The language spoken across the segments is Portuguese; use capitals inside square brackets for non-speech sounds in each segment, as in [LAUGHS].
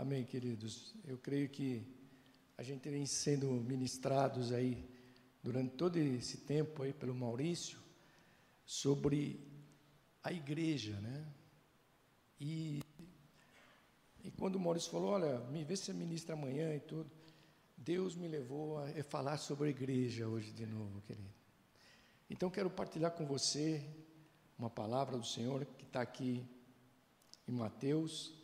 Amém, queridos. Eu creio que a gente vem sendo ministrados aí durante todo esse tempo aí pelo Maurício sobre a igreja, né? E, e quando o Maurício falou, olha, me vê se você ministra amanhã e tudo, Deus me levou a falar sobre a igreja hoje de novo, querido. Então quero partilhar com você uma palavra do Senhor que está aqui em Mateus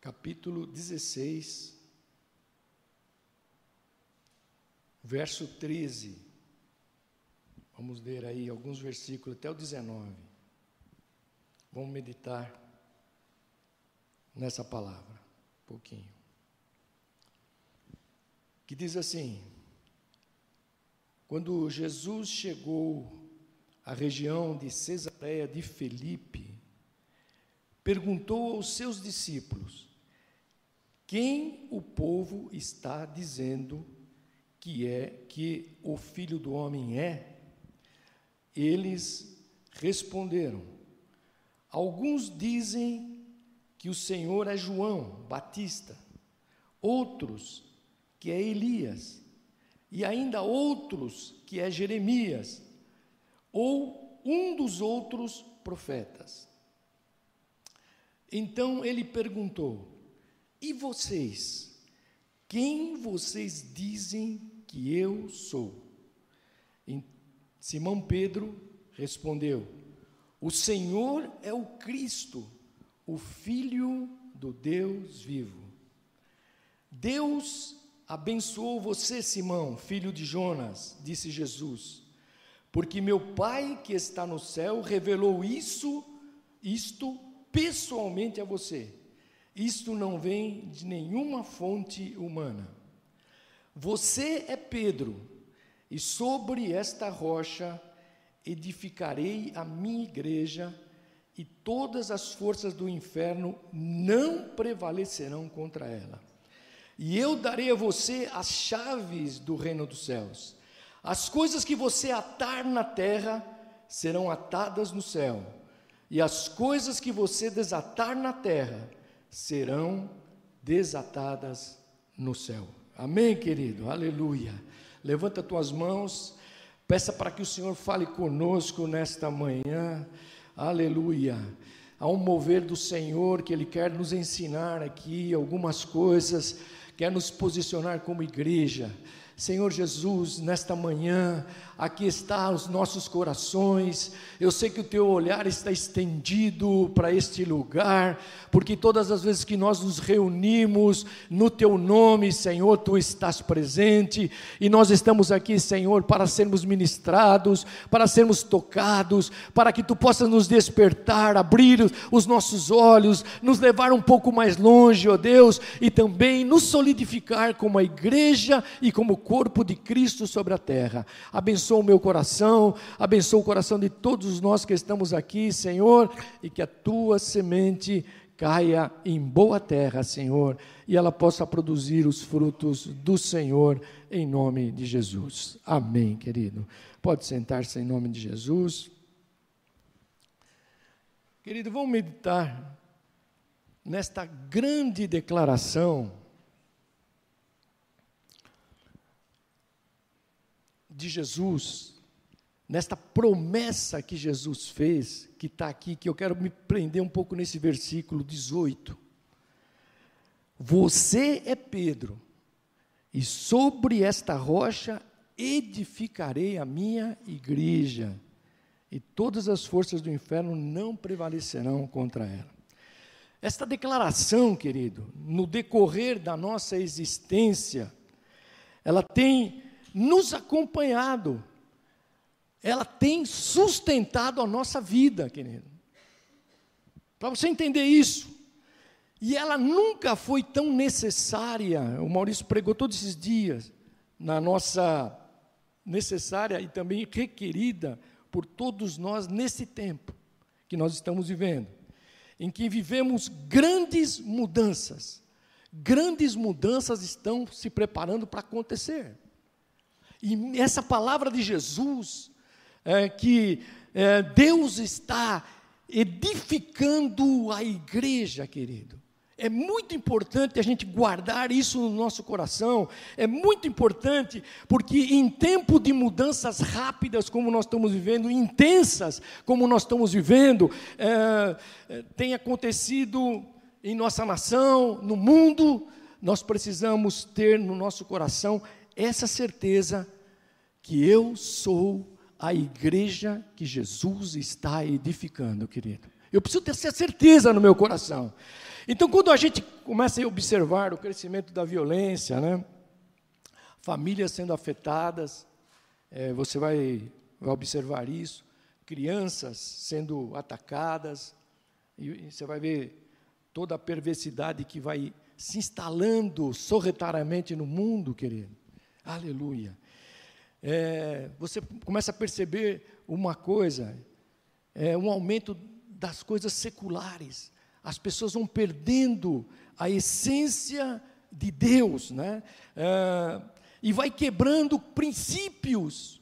capítulo 16, verso 13. Vamos ler aí alguns versículos até o 19. Vamos meditar nessa palavra, um pouquinho. Que diz assim: Quando Jesus chegou à região de Cesareia de Felipe, perguntou aos seus discípulos: quem o povo está dizendo que é que o filho do homem é? Eles responderam: Alguns dizem que o Senhor é João Batista, outros que é Elias, e ainda outros que é Jeremias, ou um dos outros profetas. Então ele perguntou: e vocês? Quem vocês dizem que eu sou? E Simão Pedro respondeu: O Senhor é o Cristo, o Filho do Deus vivo. Deus abençoou você, Simão, filho de Jonas, disse Jesus, porque meu Pai que está no céu revelou isso, isto pessoalmente a você. Isto não vem de nenhuma fonte humana. Você é Pedro, e sobre esta rocha edificarei a minha igreja, e todas as forças do inferno não prevalecerão contra ela. E eu darei a você as chaves do reino dos céus. As coisas que você atar na terra serão atadas no céu, e as coisas que você desatar na terra serão desatadas no céu. Amém, querido? Aleluia. Levanta tuas mãos, peça para que o Senhor fale conosco nesta manhã. Aleluia. Há um mover do Senhor que Ele quer nos ensinar aqui algumas coisas, quer nos posicionar como igreja. Senhor Jesus, nesta manhã, aqui está os nossos corações. Eu sei que o teu olhar está estendido para este lugar, porque todas as vezes que nós nos reunimos no teu nome, Senhor, tu estás presente, e nós estamos aqui, Senhor, para sermos ministrados, para sermos tocados, para que tu possas nos despertar, abrir os nossos olhos, nos levar um pouco mais longe, ó Deus, e também nos solidificar como a igreja e como corpo de Cristo sobre a terra. Abençoa o meu coração, abençoa o coração de todos nós que estamos aqui, Senhor, e que a tua semente caia em boa terra, Senhor, e ela possa produzir os frutos do Senhor em nome de Jesus. Amém, querido. Pode sentar-se em nome de Jesus. Querido, vamos meditar nesta grande declaração de Jesus, nesta promessa que Jesus fez, que está aqui, que eu quero me prender um pouco nesse versículo 18. Você é Pedro, e sobre esta rocha edificarei a minha igreja, e todas as forças do inferno não prevalecerão contra ela. Esta declaração, querido, no decorrer da nossa existência, ela tem nos acompanhado, ela tem sustentado a nossa vida, querido. Para você entender isso. E ela nunca foi tão necessária, o Maurício pregou todos esses dias, na nossa necessária e também requerida por todos nós nesse tempo que nós estamos vivendo, em que vivemos grandes mudanças. Grandes mudanças estão se preparando para acontecer. E essa palavra de Jesus, é, que é, Deus está edificando a igreja, querido. É muito importante a gente guardar isso no nosso coração. É muito importante porque em tempo de mudanças rápidas como nós estamos vivendo, intensas como nós estamos vivendo, é, é, tem acontecido em nossa nação, no mundo, nós precisamos ter no nosso coração essa certeza que eu sou a igreja que Jesus está edificando, querido. Eu preciso ter essa certeza no meu coração. Então, quando a gente começa a observar o crescimento da violência, né, famílias sendo afetadas, é, você vai, vai, observar isso, crianças sendo atacadas, e, e você vai ver toda a perversidade que vai se instalando sorretariamente no mundo, querido. Aleluia. É, você começa a perceber uma coisa, é, um aumento das coisas seculares as pessoas vão perdendo a essência de Deus, né? É, e vai quebrando princípios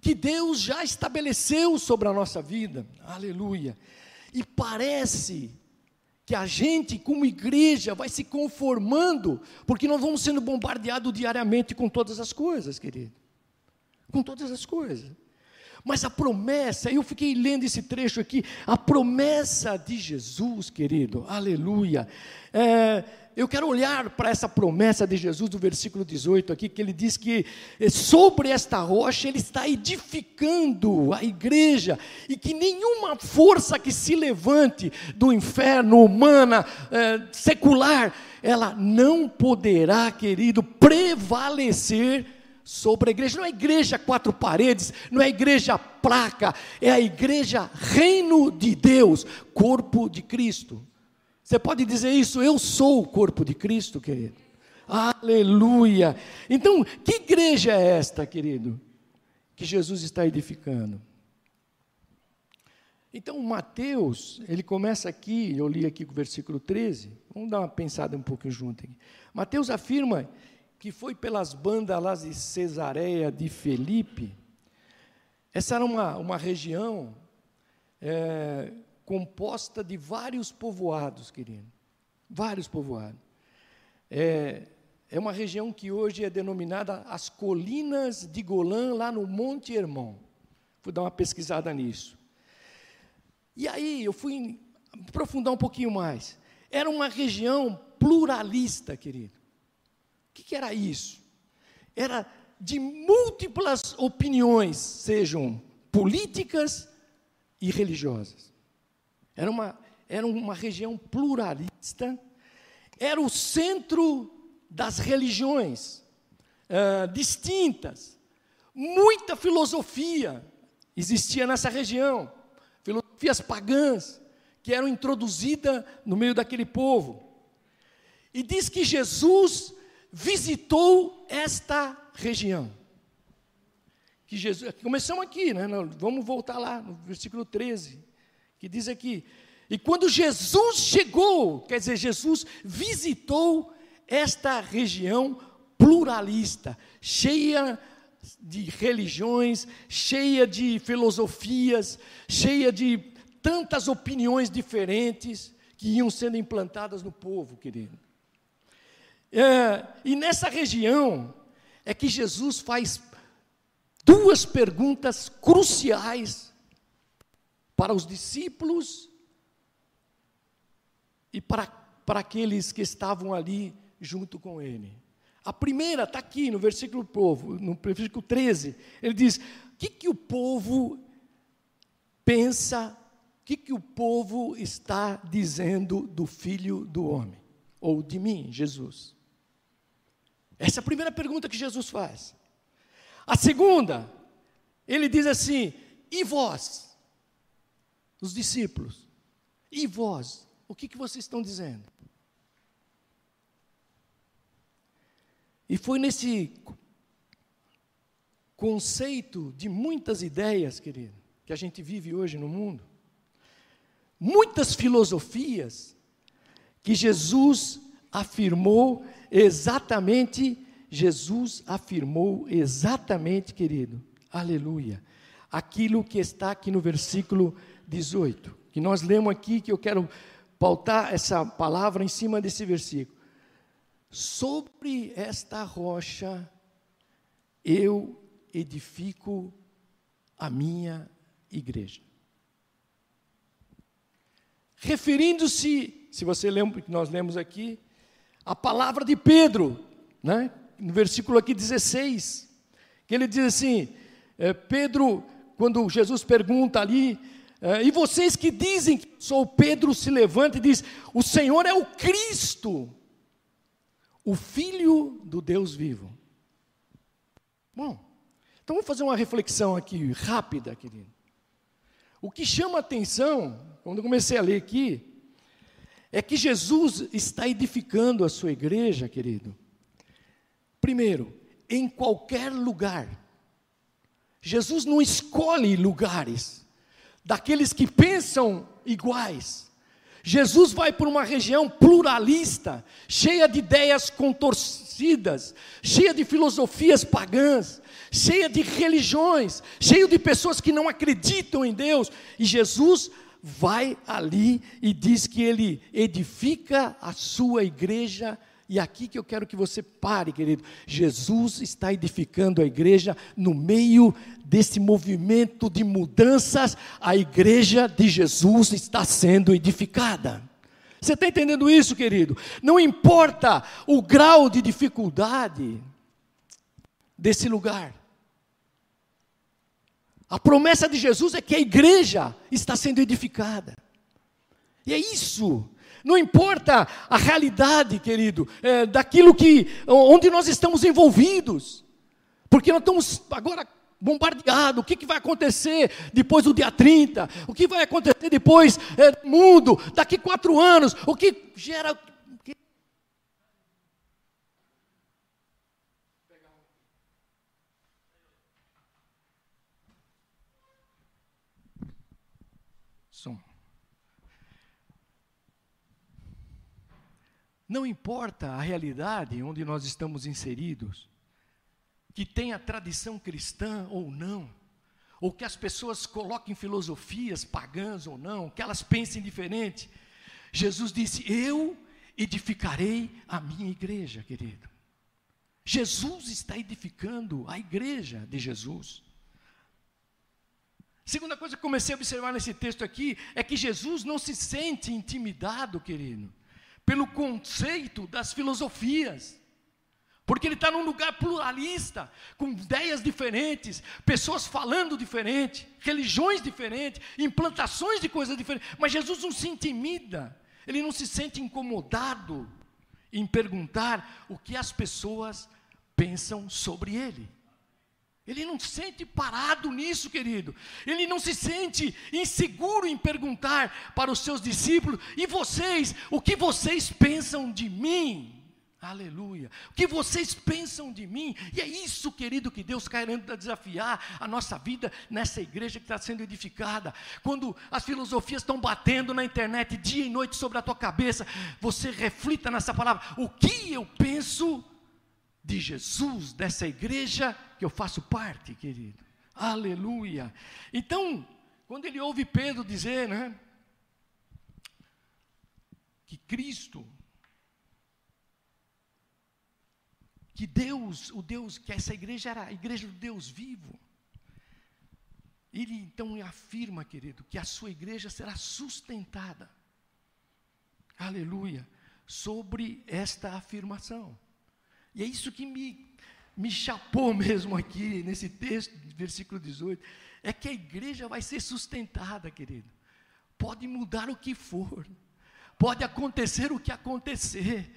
que Deus já estabeleceu sobre a nossa vida, aleluia. E parece que a gente, como igreja, vai se conformando, porque nós vamos sendo bombardeados diariamente com todas as coisas, querido, com todas as coisas. Mas a promessa, eu fiquei lendo esse trecho aqui, a promessa de Jesus, querido, aleluia. É, eu quero olhar para essa promessa de Jesus do versículo 18 aqui, que ele diz que é, sobre esta rocha ele está edificando a igreja, e que nenhuma força que se levante do inferno, humana, é, secular, ela não poderá, querido, prevalecer sobre a igreja. Não é igreja quatro paredes, não é igreja placa, é a igreja reino de Deus, corpo de Cristo. Você pode dizer isso, eu sou o corpo de Cristo, querido. Aleluia. Então, que igreja é esta, querido? Que Jesus está edificando. Então, Mateus, ele começa aqui, eu li aqui o versículo 13, vamos dar uma pensada um pouquinho junto aqui. Mateus afirma que foi pelas bandas lá de Cesareia de Felipe. Essa era uma, uma região é, composta de vários povoados, querido. Vários povoados. É, é uma região que hoje é denominada as Colinas de Golã, lá no Monte Hermon. Fui dar uma pesquisada nisso. E aí eu fui aprofundar um pouquinho mais. Era uma região pluralista, querido. O que, que era isso? Era de múltiplas opiniões, sejam políticas e religiosas. Era uma, era uma região pluralista, era o centro das religiões uh, distintas. Muita filosofia existia nessa região, filosofias pagãs que eram introduzidas no meio daquele povo. E diz que Jesus visitou esta região. Que Jesus, começamos aqui, né? Vamos voltar lá no versículo 13, que diz aqui: E quando Jesus chegou, quer dizer, Jesus visitou esta região pluralista, cheia de religiões, cheia de filosofias, cheia de tantas opiniões diferentes que iam sendo implantadas no povo, querido. É, e nessa região é que Jesus faz duas perguntas cruciais para os discípulos e para, para aqueles que estavam ali junto com ele. A primeira está aqui no versículo povo, no versículo 13. Ele diz: o que, que o povo pensa, o que, que o povo está dizendo do filho do homem? Ou de mim, Jesus? Essa é a primeira pergunta que Jesus faz. A segunda, ele diz assim: e vós, os discípulos, e vós, o que, que vocês estão dizendo? E foi nesse conceito de muitas ideias, querido, que a gente vive hoje no mundo, muitas filosofias, que Jesus afirmou exatamente, Jesus afirmou exatamente, querido, aleluia, aquilo que está aqui no versículo 18. que nós lemos aqui, que eu quero pautar essa palavra em cima desse versículo. Sobre esta rocha eu edifico a minha igreja. Referindo-se, se você lembra que nós lemos aqui, a palavra de Pedro, né? no versículo aqui 16, que ele diz assim: é, Pedro, quando Jesus pergunta ali, é, e vocês que dizem que sou Pedro, se levanta e diz: O Senhor é o Cristo, o Filho do Deus vivo. Bom, então vamos fazer uma reflexão aqui rápida, querido. O que chama a atenção, quando eu comecei a ler aqui, é que Jesus está edificando a sua igreja, querido. Primeiro, em qualquer lugar. Jesus não escolhe lugares daqueles que pensam iguais. Jesus vai por uma região pluralista, cheia de ideias contorcidas, cheia de filosofias pagãs, cheia de religiões, cheio de pessoas que não acreditam em Deus. E Jesus vai ali e diz que ele edifica a sua igreja. E aqui que eu quero que você pare, querido. Jesus está edificando a igreja no meio desse movimento de mudanças, a igreja de Jesus está sendo edificada. Você está entendendo isso, querido? Não importa o grau de dificuldade desse lugar. A promessa de Jesus é que a igreja está sendo edificada. E é isso. Não importa a realidade, querido, é, daquilo que onde nós estamos envolvidos, porque nós estamos agora bombardeado. O que, que vai acontecer depois do dia 30? O que vai acontecer depois é, do mundo? Daqui quatro anos? O que gera. Não importa a realidade onde nós estamos inseridos, que tenha tradição cristã ou não, ou que as pessoas coloquem filosofias pagãs ou não, que elas pensem diferente. Jesus disse: Eu edificarei a minha igreja, querido. Jesus está edificando a igreja de Jesus. Segunda coisa que comecei a observar nesse texto aqui é que Jesus não se sente intimidado, querido, pelo conceito das filosofias. Porque ele está num lugar pluralista, com ideias diferentes, pessoas falando diferente, religiões diferentes, implantações de coisas diferentes. Mas Jesus não se intimida, ele não se sente incomodado em perguntar o que as pessoas pensam sobre ele. Ele não se sente parado nisso, querido. Ele não se sente inseguro em perguntar para os seus discípulos: e vocês, o que vocês pensam de mim? Aleluia. O que vocês pensam de mim? E é isso, querido, que Deus querendo desafiar a nossa vida nessa igreja que está sendo edificada. Quando as filosofias estão batendo na internet dia e noite sobre a tua cabeça, você reflita nessa palavra. O que eu penso de Jesus, dessa igreja que eu faço parte, querido? Aleluia. Então, quando ele ouve Pedro dizer, né? Que Cristo que Deus, o Deus, que essa igreja era a igreja do Deus vivo. Ele então afirma, querido, que a sua igreja será sustentada. Aleluia. Sobre esta afirmação. E é isso que me, me chapou [LAUGHS] mesmo aqui, nesse texto, versículo 18. É que a igreja vai ser sustentada, querido. Pode mudar o que for. Pode acontecer o que acontecer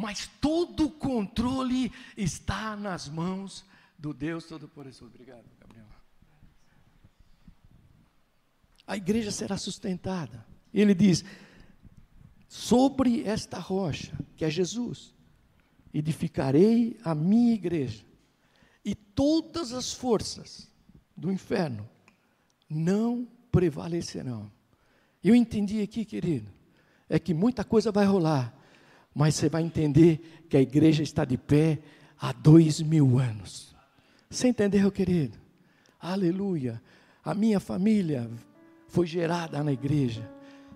mas todo o controle está nas mãos do Deus Todo-Poderoso. Obrigado, Gabriel. A igreja será sustentada. Ele diz: sobre esta rocha, que é Jesus, edificarei a minha igreja, e todas as forças do inferno não prevalecerão. Eu entendi aqui, querido, é que muita coisa vai rolar, mas você vai entender que a igreja está de pé há dois mil anos. Você entendeu, querido? Aleluia. A minha família foi gerada na igreja.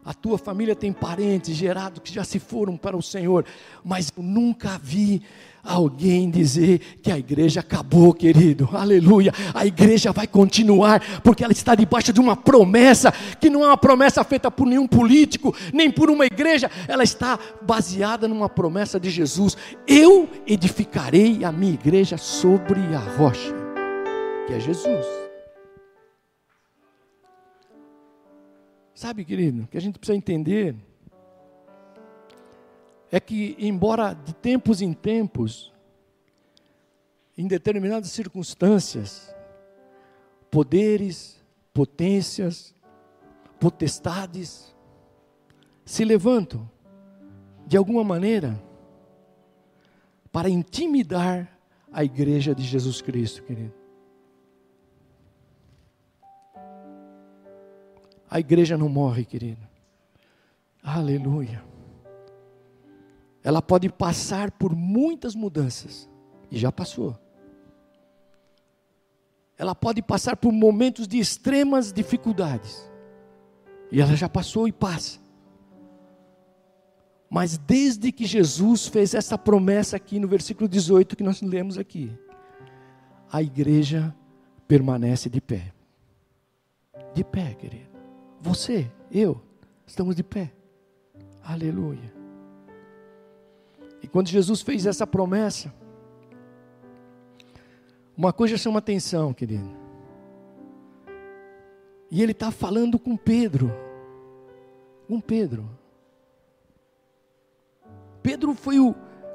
A tua família tem parentes gerados que já se foram para o Senhor, mas eu nunca vi alguém dizer que a igreja acabou, querido. Aleluia. A igreja vai continuar, porque ela está debaixo de uma promessa, que não é uma promessa feita por nenhum político, nem por uma igreja, ela está baseada numa promessa de Jesus. Eu edificarei a minha igreja sobre a rocha, que é Jesus. Sabe, querido, que a gente precisa entender é que, embora de tempos em tempos, em determinadas circunstâncias, poderes, potências, potestades se levantam de alguma maneira para intimidar a igreja de Jesus Cristo, querido. A igreja não morre, querido. Aleluia ela pode passar por muitas mudanças, e já passou. Ela pode passar por momentos de extremas dificuldades, e ela já passou e passa. Mas desde que Jesus fez essa promessa aqui no versículo 18 que nós lemos aqui, a igreja permanece de pé. De pé, querido. Você, eu, estamos de pé. Aleluia. E quando Jesus fez essa promessa, uma coisa chama atenção, querido. E ele está falando com Pedro. Com Pedro. Pedro foi o,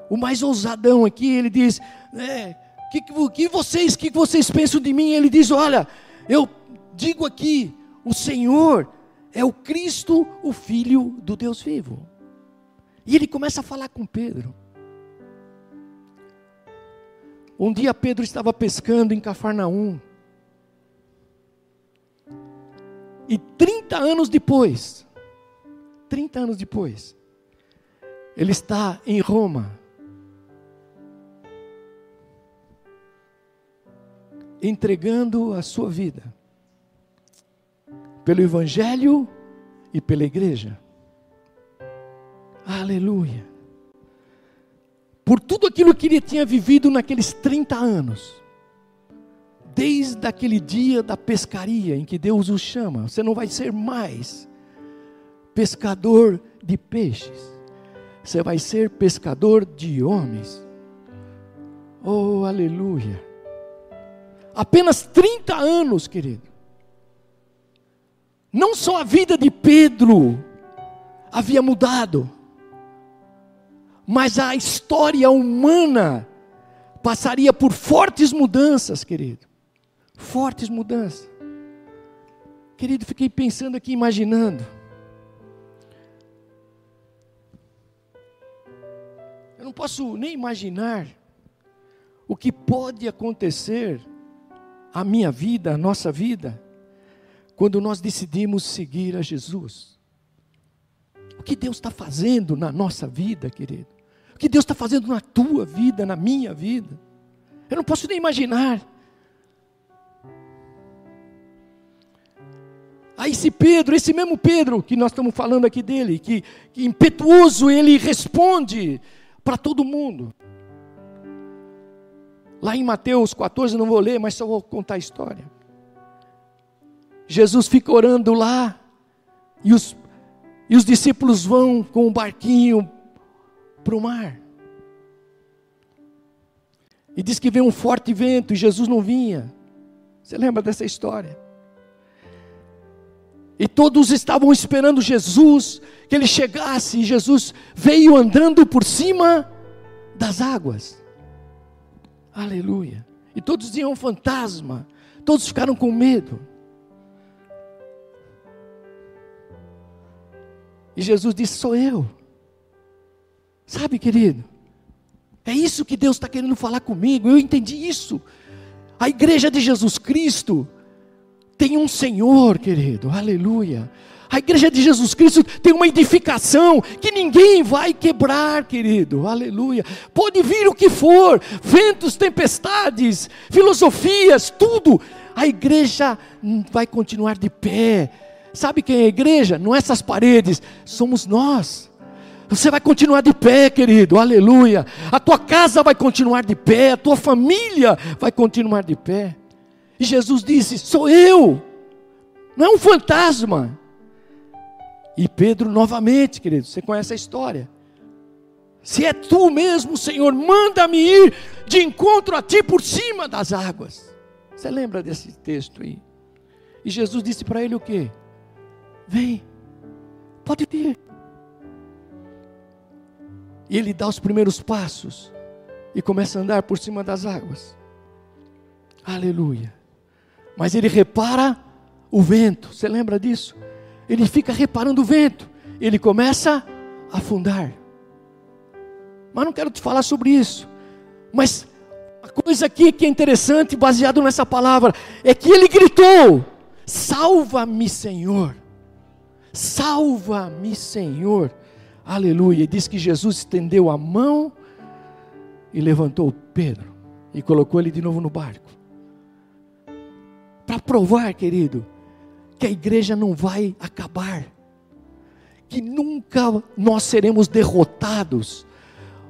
o mais ousadão aqui. Ele diz: é, que, que vocês, que vocês pensam de mim? Ele diz: Olha, eu digo aqui, o Senhor é o Cristo, o Filho do Deus vivo. E ele começa a falar com Pedro. Um dia Pedro estava pescando em Cafarnaum. E 30 anos depois, 30 anos depois, ele está em Roma. Entregando a sua vida pelo Evangelho e pela igreja. Aleluia. Por tudo aquilo que ele tinha vivido naqueles 30 anos. Desde aquele dia da pescaria em que Deus o chama, você não vai ser mais pescador de peixes, você vai ser pescador de homens. Oh, aleluia. Apenas 30 anos, querido. Não só a vida de Pedro havia mudado, mas a história humana passaria por fortes mudanças, querido. Fortes mudanças. Querido, fiquei pensando aqui, imaginando. Eu não posso nem imaginar o que pode acontecer à minha vida, à nossa vida, quando nós decidimos seguir a Jesus. O que Deus está fazendo na nossa vida, querido? o que Deus está fazendo na tua vida, na minha vida. Eu não posso nem imaginar. Aí esse Pedro, esse mesmo Pedro que nós estamos falando aqui dele, que, que impetuoso ele responde para todo mundo. Lá em Mateus 14, não vou ler, mas só vou contar a história. Jesus fica orando lá, e os, e os discípulos vão com o barquinho para o mar. E diz que veio um forte vento e Jesus não vinha. Você lembra dessa história? E todos estavam esperando Jesus, que ele chegasse, e Jesus veio andando por cima das águas. Aleluia. E todos diziam um fantasma, todos ficaram com medo. E Jesus disse: Sou eu. Sabe, querido? É isso que Deus está querendo falar comigo. Eu entendi isso. A igreja de Jesus Cristo tem um Senhor, querido. Aleluia. A igreja de Jesus Cristo tem uma edificação que ninguém vai quebrar, querido. Aleluia. Pode vir o que for, ventos, tempestades, filosofias, tudo. A igreja vai continuar de pé Sabe quem é a igreja? Não é essas paredes, somos nós. Você vai continuar de pé, querido, aleluia. A tua casa vai continuar de pé, a tua família vai continuar de pé. E Jesus disse: Sou eu, não é um fantasma. E Pedro, novamente, querido, você conhece a história. Se é tu mesmo, Senhor, manda-me ir de encontro a ti por cima das águas. Você lembra desse texto aí? E Jesus disse para ele o quê? Vem, pode vir. E ele dá os primeiros passos e começa a andar por cima das águas. Aleluia. Mas ele repara o vento, você lembra disso? Ele fica reparando o vento, ele começa a afundar. Mas não quero te falar sobre isso. Mas a coisa aqui que é interessante, baseado nessa palavra, é que ele gritou: Salva-me, Senhor. Salva-me, Senhor. Aleluia. E diz que Jesus estendeu a mão e levantou Pedro e colocou ele de novo no barco. Para provar, querido, que a igreja não vai acabar, que nunca nós seremos derrotados.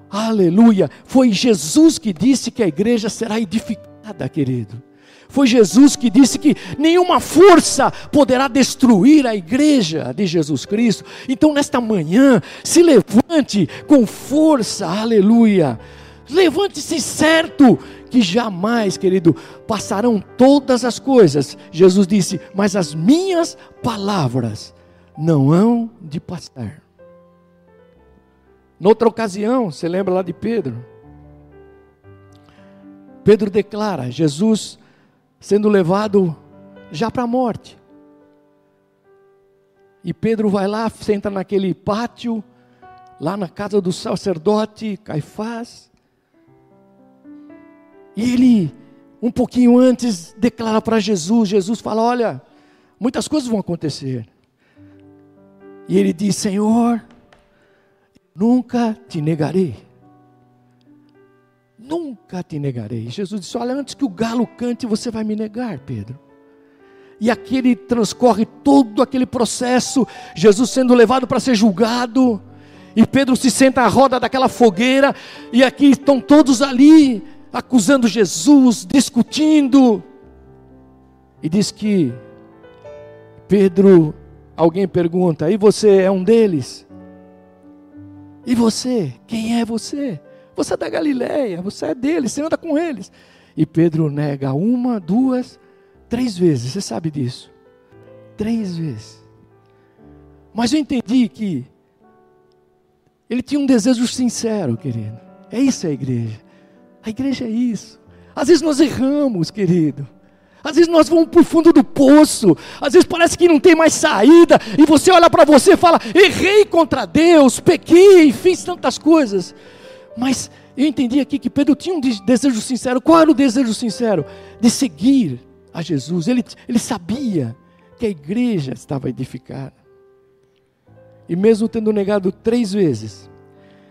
Aleluia. Foi Jesus que disse que a igreja será edificada, querido. Foi Jesus que disse que nenhuma força poderá destruir a igreja de Jesus Cristo. Então, nesta manhã, se levante com força, aleluia. Levante-se certo que jamais, querido, passarão todas as coisas. Jesus disse: Mas as minhas palavras não hão de passar. Noutra ocasião, você lembra lá de Pedro? Pedro declara: Jesus sendo levado já para a morte. E Pedro vai lá, senta naquele pátio, lá na casa do sacerdote Caifás. E ele, um pouquinho antes, declara para Jesus: Jesus fala: Olha, muitas coisas vão acontecer. E ele diz: Senhor, nunca te negarei nunca te negarei. Jesus disse: Olha, antes que o galo cante, você vai me negar, Pedro. E aqui ele transcorre todo aquele processo, Jesus sendo levado para ser julgado, e Pedro se senta à roda daquela fogueira, e aqui estão todos ali, acusando Jesus, discutindo. E diz que Pedro, alguém pergunta: e você é um deles? E você? Quem é você? Você é da Galileia, você é deles, você anda com eles. E Pedro nega uma, duas, três vezes. Você sabe disso? Três vezes. Mas eu entendi que ele tinha um desejo sincero, querido. É isso a igreja. A igreja é isso. Às vezes nós erramos, querido. Às vezes nós vamos para o fundo do poço. Às vezes parece que não tem mais saída. E você olha para você e fala: errei contra Deus, pequei, fiz tantas coisas. Mas eu entendi aqui que Pedro tinha um desejo sincero. Qual era o desejo sincero? De seguir a Jesus. Ele, ele sabia que a igreja estava edificada. E mesmo tendo negado três vezes,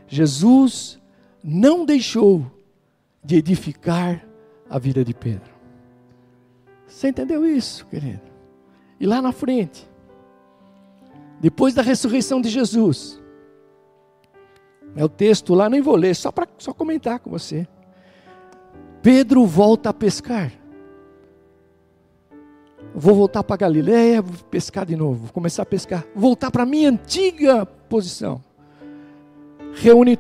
Jesus não deixou de edificar a vida de Pedro. Você entendeu isso, querido? E lá na frente, depois da ressurreição de Jesus, é o texto lá, nem vou ler, só para só comentar com você. Pedro volta a pescar. Vou voltar para Galiléia, vou pescar de novo, vou começar a pescar, voltar para minha antiga posição. Reúne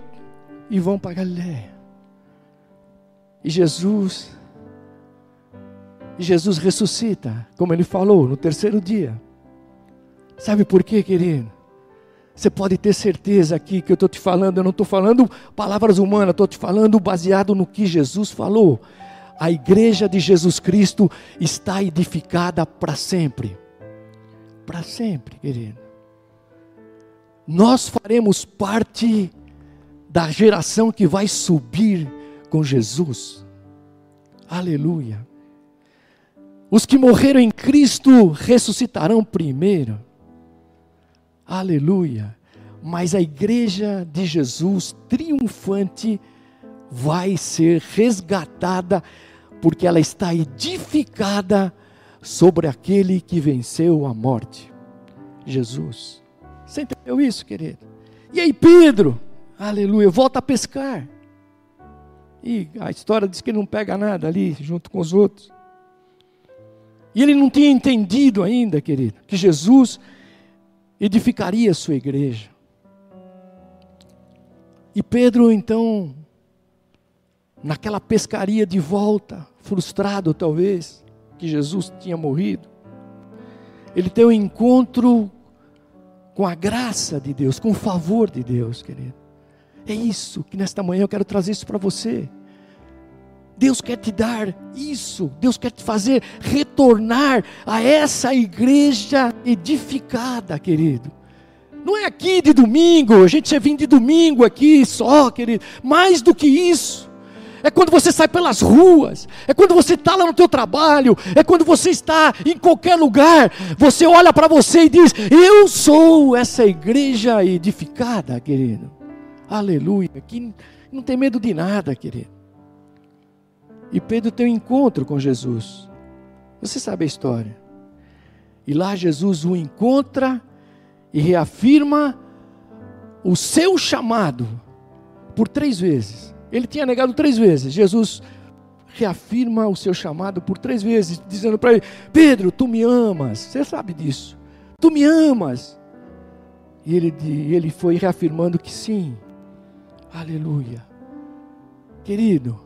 e vão para Galiléia. E Jesus e Jesus ressuscita, como ele falou, no terceiro dia. Sabe por quê, querido? Você pode ter certeza aqui que eu estou te falando, eu não estou falando palavras humanas, estou te falando baseado no que Jesus falou. A igreja de Jesus Cristo está edificada para sempre. Para sempre, querido. Nós faremos parte da geração que vai subir com Jesus. Aleluia. Os que morreram em Cristo ressuscitarão primeiro. Aleluia. Mas a igreja de Jesus triunfante vai ser resgatada, porque ela está edificada sobre aquele que venceu a morte. Jesus. Você entendeu isso, querido? E aí, Pedro, aleluia, volta a pescar. E a história diz que ele não pega nada ali, junto com os outros. E ele não tinha entendido ainda, querido, que Jesus edificaria a sua igreja. E Pedro, então, naquela pescaria de volta, frustrado talvez, que Jesus tinha morrido, ele tem um encontro com a graça de Deus, com o favor de Deus, querido. É isso que nesta manhã eu quero trazer isso para você. Deus quer te dar isso, Deus quer te fazer retornar a essa igreja edificada, querido. Não é aqui de domingo, a gente já vem de domingo aqui só, querido. Mais do que isso. É quando você sai pelas ruas, é quando você está lá no teu trabalho, é quando você está em qualquer lugar, você olha para você e diz: Eu sou essa igreja edificada, querido. Aleluia. Que não tem medo de nada, querido. E Pedro tem um encontro com Jesus. Você sabe a história. E lá Jesus o encontra e reafirma o seu chamado por três vezes. Ele tinha negado três vezes. Jesus reafirma o seu chamado por três vezes, dizendo para ele: Pedro, tu me amas. Você sabe disso. Tu me amas. E ele, ele foi reafirmando que sim. Aleluia. Querido,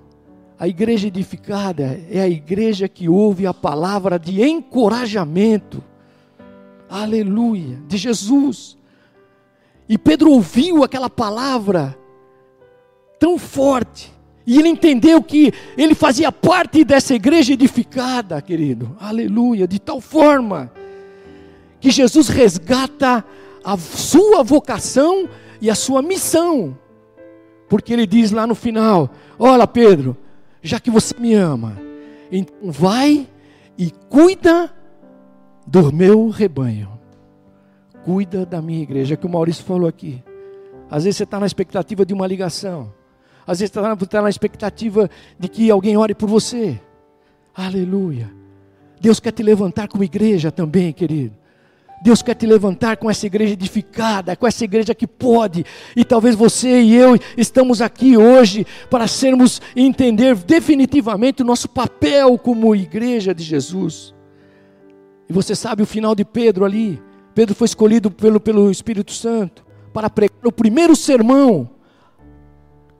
a igreja edificada é a igreja que ouve a palavra de encorajamento. Aleluia, de Jesus. E Pedro ouviu aquela palavra tão forte. E ele entendeu que ele fazia parte dessa igreja edificada, querido. Aleluia, de tal forma que Jesus resgata a sua vocação e a sua missão. Porque ele diz lá no final: Olha, Pedro, já que você me ama, então vai e cuida do meu rebanho. Cuida da minha igreja, que o Maurício falou aqui. Às vezes você está na expectativa de uma ligação. Às vezes você está tá na expectativa de que alguém ore por você. Aleluia. Deus quer te levantar como igreja também, querido. Deus quer te levantar com essa igreja edificada, com essa igreja que pode. E talvez você e eu estamos aqui hoje para sermos entender definitivamente o nosso papel como igreja de Jesus. E você sabe o final de Pedro ali. Pedro foi escolhido pelo, pelo Espírito Santo para pregar o primeiro sermão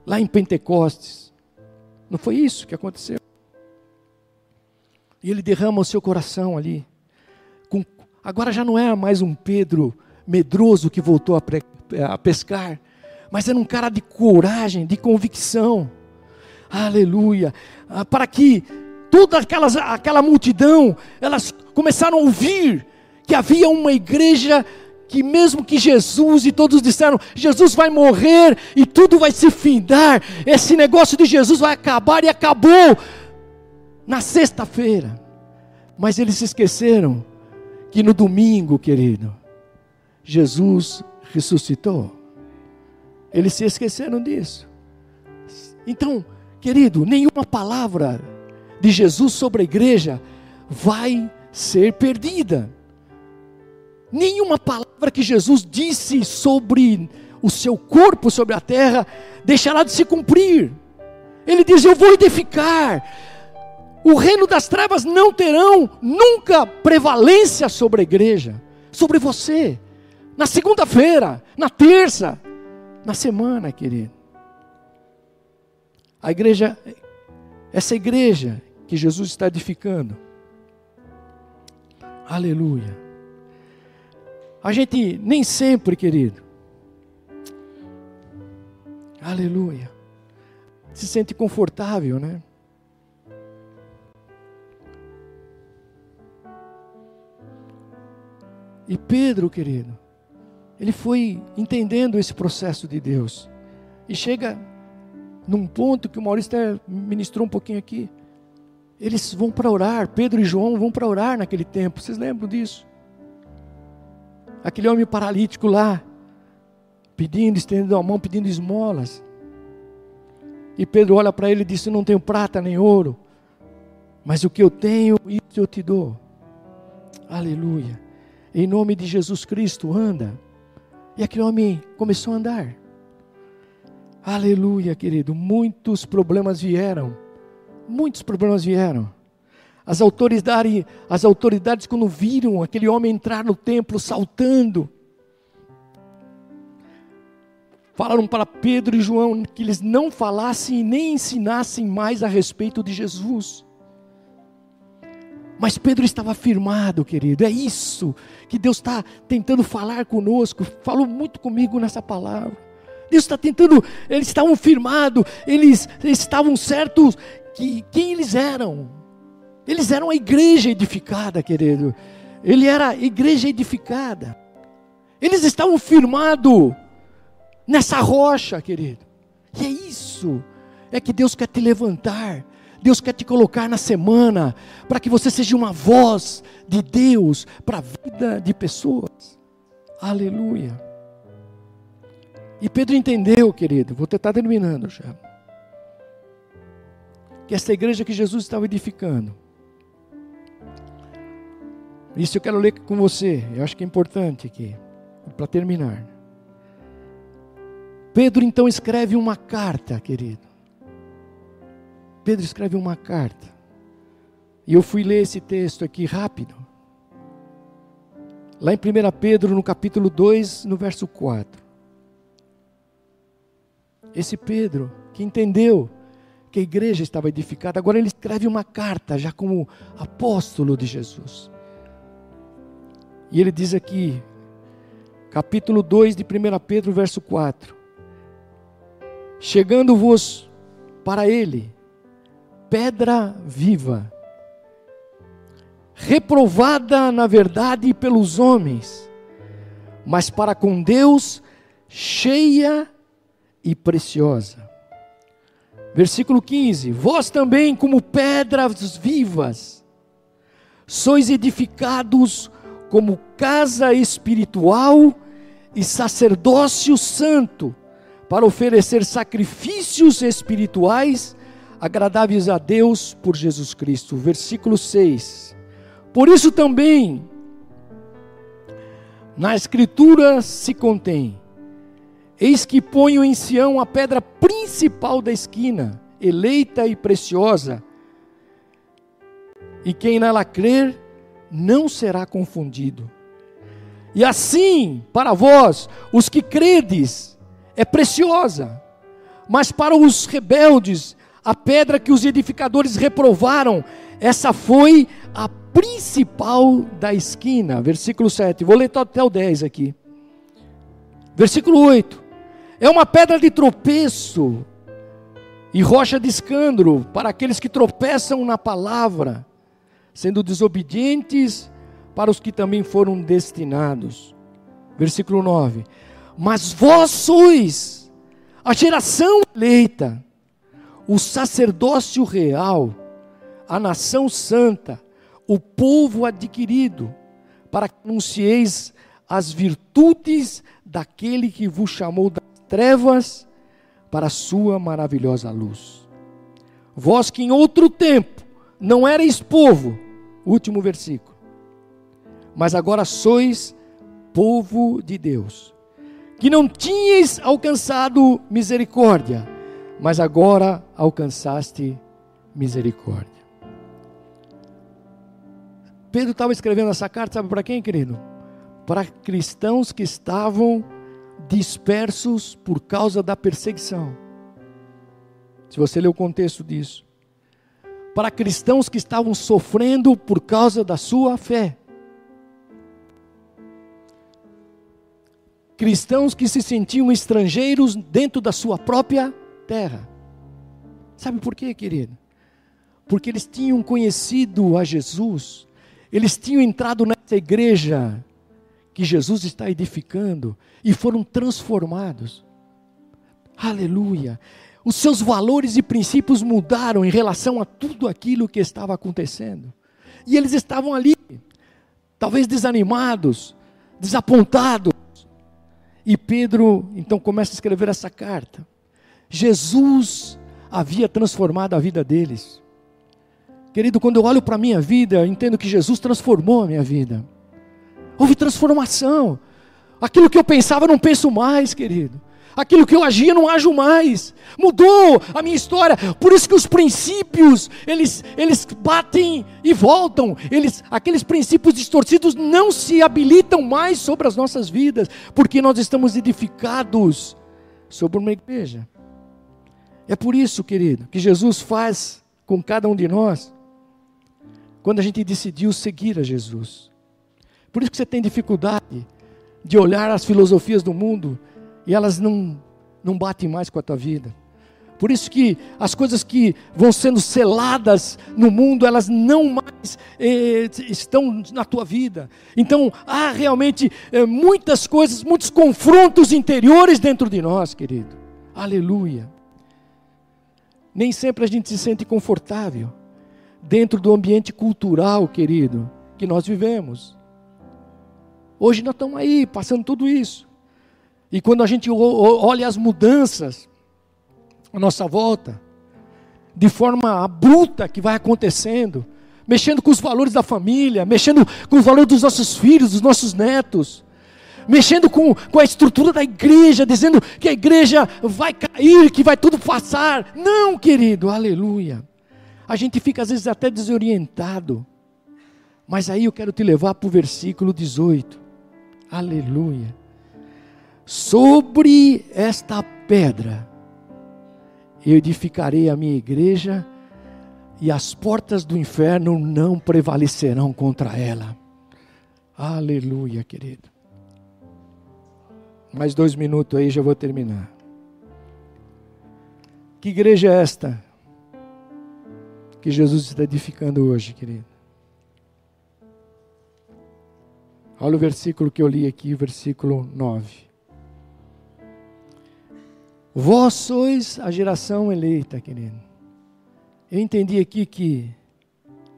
lá em Pentecostes. Não foi isso que aconteceu? E ele derrama o seu coração ali Agora já não é mais um Pedro medroso que voltou a, a pescar, mas era um cara de coragem, de convicção. Aleluia. Ah, para que toda aquelas, aquela multidão, elas começaram a ouvir que havia uma igreja que mesmo que Jesus e todos disseram, Jesus vai morrer e tudo vai se findar, esse negócio de Jesus vai acabar e acabou na sexta-feira. Mas eles se esqueceram que no domingo, querido, Jesus ressuscitou. Eles se esqueceram disso. Então, querido, nenhuma palavra de Jesus sobre a igreja vai ser perdida. Nenhuma palavra que Jesus disse sobre o seu corpo sobre a terra deixará de se cumprir. Ele diz: Eu vou edificar, o reino das trevas não terão nunca prevalência sobre a igreja, sobre você. Na segunda-feira, na terça, na semana, querido. A igreja, essa igreja que Jesus está edificando. Aleluia. A gente nem sempre, querido. Aleluia. Se sente confortável, né? E Pedro, querido, ele foi entendendo esse processo de Deus. E chega num ponto que o Maurício até ministrou um pouquinho aqui. Eles vão para orar, Pedro e João vão para orar naquele tempo. Vocês lembram disso? Aquele homem paralítico lá, pedindo, estendendo a mão, pedindo esmolas. E Pedro olha para ele e diz: Não tenho prata nem ouro, mas o que eu tenho, isso eu te dou. Aleluia. Em nome de Jesus Cristo, anda. E aquele homem começou a andar. Aleluia, querido. Muitos problemas vieram. Muitos problemas vieram. As autoridades, as autoridades, quando viram aquele homem entrar no templo saltando, falaram para Pedro e João que eles não falassem e nem ensinassem mais a respeito de Jesus. Mas Pedro estava firmado, querido. É isso que Deus está tentando falar conosco. Falou muito comigo nessa palavra. Deus está tentando, eles estavam firmados, eles, eles estavam certos que quem eles eram. Eles eram a igreja edificada, querido. Ele era a igreja edificada. Eles estavam firmados nessa rocha, querido. E é isso. É que Deus quer te levantar. Deus quer te colocar na semana para que você seja uma voz de Deus para a vida de pessoas. Aleluia. E Pedro entendeu, querido, vou tentar terminando já. Que essa igreja que Jesus estava edificando. Isso eu quero ler com você, eu acho que é importante aqui, para terminar. Pedro então escreve uma carta, querido. Pedro escreve uma carta. E eu fui ler esse texto aqui rápido. Lá em 1 Pedro, no capítulo 2, no verso 4. Esse Pedro, que entendeu que a igreja estava edificada, agora ele escreve uma carta, já como apóstolo de Jesus. E ele diz aqui, capítulo 2 de 1 Pedro, verso 4: Chegando-vos para ele, pedra viva, reprovada na verdade pelos homens, mas para com Deus cheia e preciosa. Versículo 15: Vós também, como pedras vivas, sois edificados como casa espiritual e sacerdócio santo, para oferecer sacrifícios espirituais agradáveis a Deus por Jesus Cristo. Versículo 6. Por isso também, na Escritura se contém: Eis que ponho em Sião a pedra principal da esquina, eleita e preciosa, e quem nela crer não será confundido. E assim, para vós, os que credes, é preciosa, mas para os rebeldes, a pedra que os edificadores reprovaram, essa foi a principal da esquina. Versículo 7. Vou ler até o 10 aqui. Versículo 8 é uma pedra de tropeço e rocha de escândalo para aqueles que tropeçam na palavra, sendo desobedientes para os que também foram destinados. Versículo 9: Mas vós sois a geração eleita, o sacerdócio real, a nação santa, o povo adquirido, para que anuncieis as virtudes daquele que vos chamou da trevas para a sua maravilhosa luz. Vós que em outro tempo não erais povo, último versículo, mas agora sois povo de Deus, que não tinhais alcançado misericórdia, mas agora alcançaste misericórdia. Pedro estava escrevendo essa carta, sabe para quem, querido? Para cristãos que estavam dispersos por causa da perseguição. Se você ler o contexto disso. Para cristãos que estavam sofrendo por causa da sua fé. Cristãos que se sentiam estrangeiros dentro da sua própria terra. Sabe por quê, querido? Porque eles tinham conhecido a Jesus, eles tinham entrado nessa igreja que Jesus está edificando e foram transformados. Aleluia. Os seus valores e princípios mudaram em relação a tudo aquilo que estava acontecendo. E eles estavam ali, talvez desanimados, desapontados. E Pedro então começa a escrever essa carta. Jesus havia transformado a vida deles. Querido, quando eu olho para a minha vida, eu entendo que Jesus transformou a minha vida. Houve transformação. Aquilo que eu pensava, não penso mais, querido. Aquilo que eu agia, não ajo mais. Mudou a minha história. Por isso que os princípios, eles, eles batem e voltam. Eles, aqueles princípios distorcidos não se habilitam mais sobre as nossas vidas, porque nós estamos edificados sobre uma igreja. É por isso, querido, que Jesus faz com cada um de nós quando a gente decidiu seguir a Jesus. Por isso que você tem dificuldade de olhar as filosofias do mundo e elas não, não batem mais com a tua vida. Por isso que as coisas que vão sendo seladas no mundo, elas não mais eh, estão na tua vida. Então, há realmente eh, muitas coisas, muitos confrontos interiores dentro de nós, querido. Aleluia. Nem sempre a gente se sente confortável dentro do ambiente cultural, querido, que nós vivemos. Hoje nós estamos aí passando tudo isso. E quando a gente olha as mudanças à nossa volta, de forma bruta que vai acontecendo, mexendo com os valores da família, mexendo com os valores dos nossos filhos, dos nossos netos, mexendo com, com a estrutura da igreja, dizendo que a igreja vai cair, que vai tudo passar. Não, querido, aleluia. A gente fica às vezes até desorientado. Mas aí eu quero te levar para o versículo 18. Aleluia. Sobre esta pedra eu edificarei a minha igreja e as portas do inferno não prevalecerão contra ela. Aleluia, querido. Mais dois minutos aí já vou terminar. Que igreja é esta que Jesus está edificando hoje, querido? Olha o versículo que eu li aqui, versículo 9. Vós sois a geração eleita, querido. Eu entendi aqui que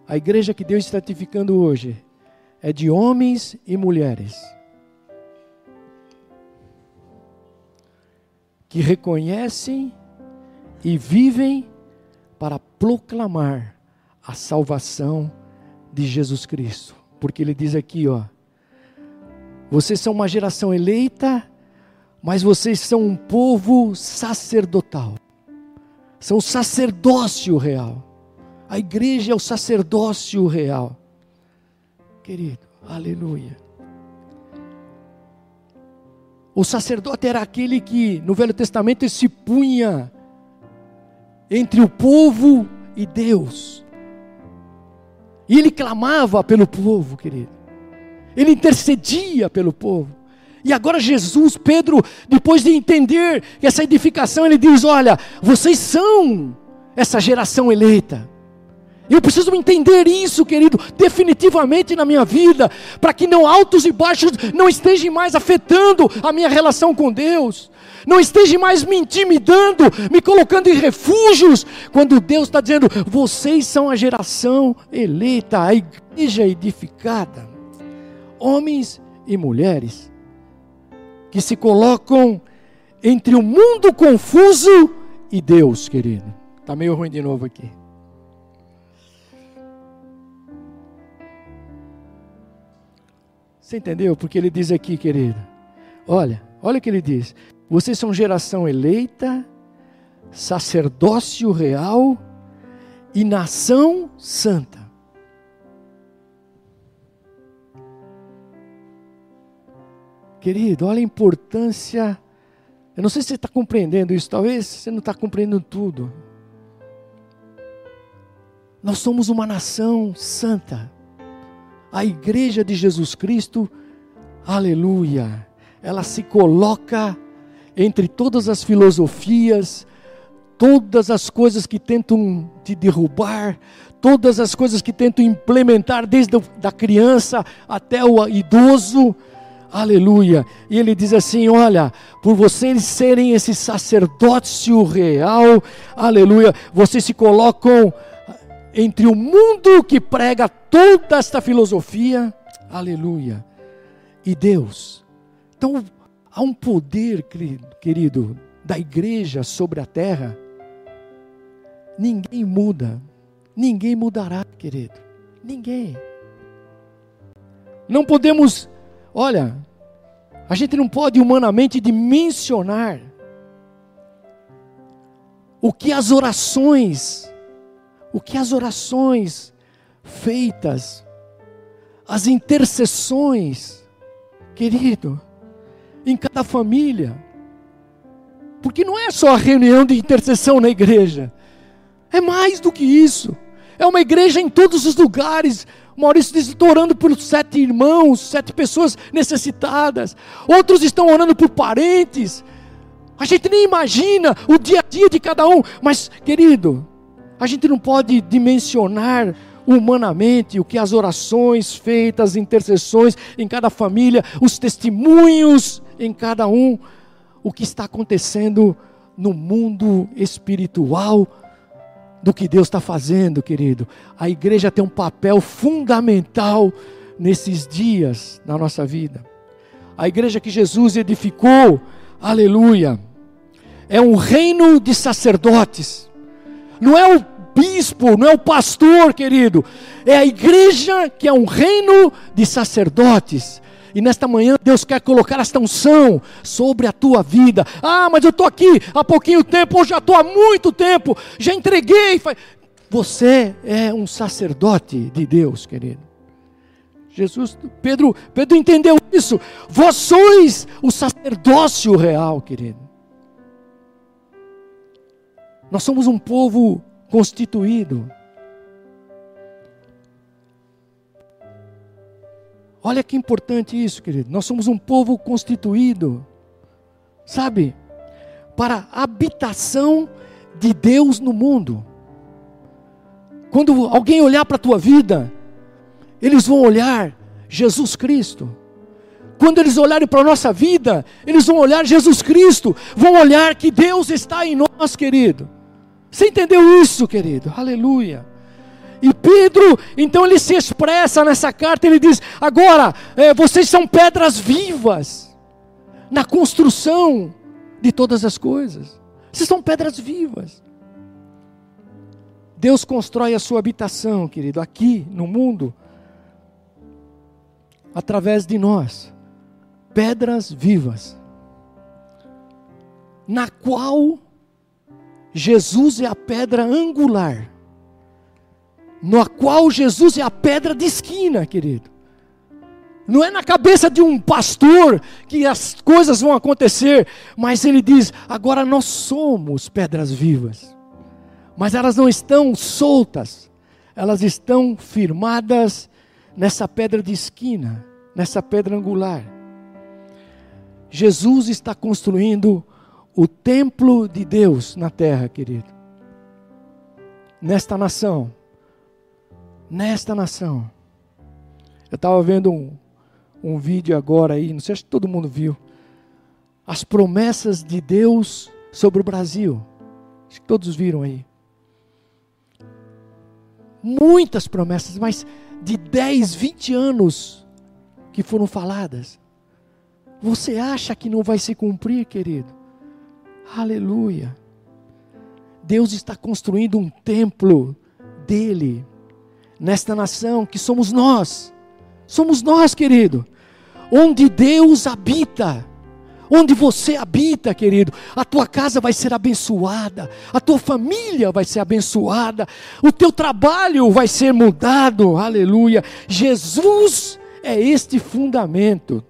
a igreja que Deus está edificando hoje é de homens e mulheres que reconhecem e vivem para proclamar a salvação de Jesus Cristo. Porque ele diz aqui, ó, vocês são uma geração eleita, mas vocês são um povo sacerdotal. São sacerdócio real. A igreja é o sacerdócio real. Querido, aleluia. O sacerdote era aquele que no Velho Testamento se punha entre o povo e Deus. E ele clamava pelo povo, querido. Ele intercedia pelo povo. E agora Jesus, Pedro, depois de entender essa edificação, ele diz: Olha, vocês são essa geração eleita. Eu preciso entender isso, querido, definitivamente na minha vida, para que não altos e baixos não estejam mais afetando a minha relação com Deus, não estejam mais me intimidando, me colocando em refúgios, quando Deus está dizendo: vocês são a geração eleita, a igreja edificada homens e mulheres que se colocam entre o mundo confuso e Deus, querido. Está meio ruim de novo aqui. Você entendeu? Porque ele diz aqui, querido. Olha, olha o que ele diz. Vocês são geração eleita, sacerdócio real e nação santa. Querido, olha a importância. Eu não sei se você está compreendendo isso, talvez você não está compreendendo tudo. Nós somos uma nação santa. A igreja de Jesus Cristo, aleluia, ela se coloca entre todas as filosofias, todas as coisas que tentam te derrubar, todas as coisas que tentam implementar desde a criança até o idoso, Aleluia. E ele diz assim: Olha, por vocês serem esse sacerdócio real, aleluia, vocês se colocam entre o mundo que prega toda esta filosofia, aleluia, e Deus. Então, há um poder, querido, da igreja sobre a terra. Ninguém muda, ninguém mudará, querido, ninguém. Não podemos olha, a gente não pode humanamente dimensionar o que as orações, o que as orações feitas, as intercessões, querido, em cada família, porque não é só a reunião de intercessão na igreja, é mais do que isso, é uma igreja em todos os lugares. Maurício diz: estou orando por sete irmãos, sete pessoas necessitadas, outros estão orando por parentes, a gente nem imagina o dia a dia de cada um, mas, querido, a gente não pode dimensionar humanamente o que as orações feitas, as intercessões em cada família, os testemunhos em cada um, o que está acontecendo no mundo espiritual do que Deus está fazendo, querido. A igreja tem um papel fundamental nesses dias na nossa vida. A igreja que Jesus edificou, Aleluia. É um reino de sacerdotes. Não é o bispo, não é o pastor, querido. É a igreja que é um reino de sacerdotes. E nesta manhã Deus quer colocar esta unção sobre a tua vida. Ah, mas eu estou aqui há pouquinho tempo, ou já estou há muito tempo, já entreguei. Você é um sacerdote de Deus, querido. Jesus, Pedro, Pedro entendeu isso. Vós sois o sacerdócio real, querido. Nós somos um povo constituído. Olha que importante isso, querido. Nós somos um povo constituído, sabe, para habitação de Deus no mundo. Quando alguém olhar para a tua vida, eles vão olhar Jesus Cristo. Quando eles olharem para a nossa vida, eles vão olhar Jesus Cristo, vão olhar que Deus está em nós, querido. Você entendeu isso, querido? Aleluia. E Pedro, então ele se expressa nessa carta, ele diz: agora, é, vocês são pedras vivas na construção de todas as coisas. Vocês são pedras vivas. Deus constrói a sua habitação, querido, aqui no mundo, através de nós, pedras vivas, na qual Jesus é a pedra angular, na qual Jesus é a pedra de esquina, querido. Não é na cabeça de um pastor que as coisas vão acontecer, mas ele diz: agora nós somos pedras vivas, mas elas não estão soltas, elas estão firmadas nessa pedra de esquina, nessa pedra angular. Jesus está construindo o templo de Deus na terra, querido. Nesta nação. Nesta nação. Eu estava vendo um, um vídeo agora aí, não sei se todo mundo viu. As promessas de Deus sobre o Brasil. Acho que todos viram aí. Muitas promessas, mas de 10, 20 anos que foram faladas. Você acha que não vai se cumprir, querido? Aleluia. Deus está construindo um templo dele nesta nação que somos nós. Somos nós, querido. Onde Deus habita. Onde você habita, querido, a tua casa vai ser abençoada, a tua família vai ser abençoada, o teu trabalho vai ser mudado, aleluia. Jesus é este fundamento,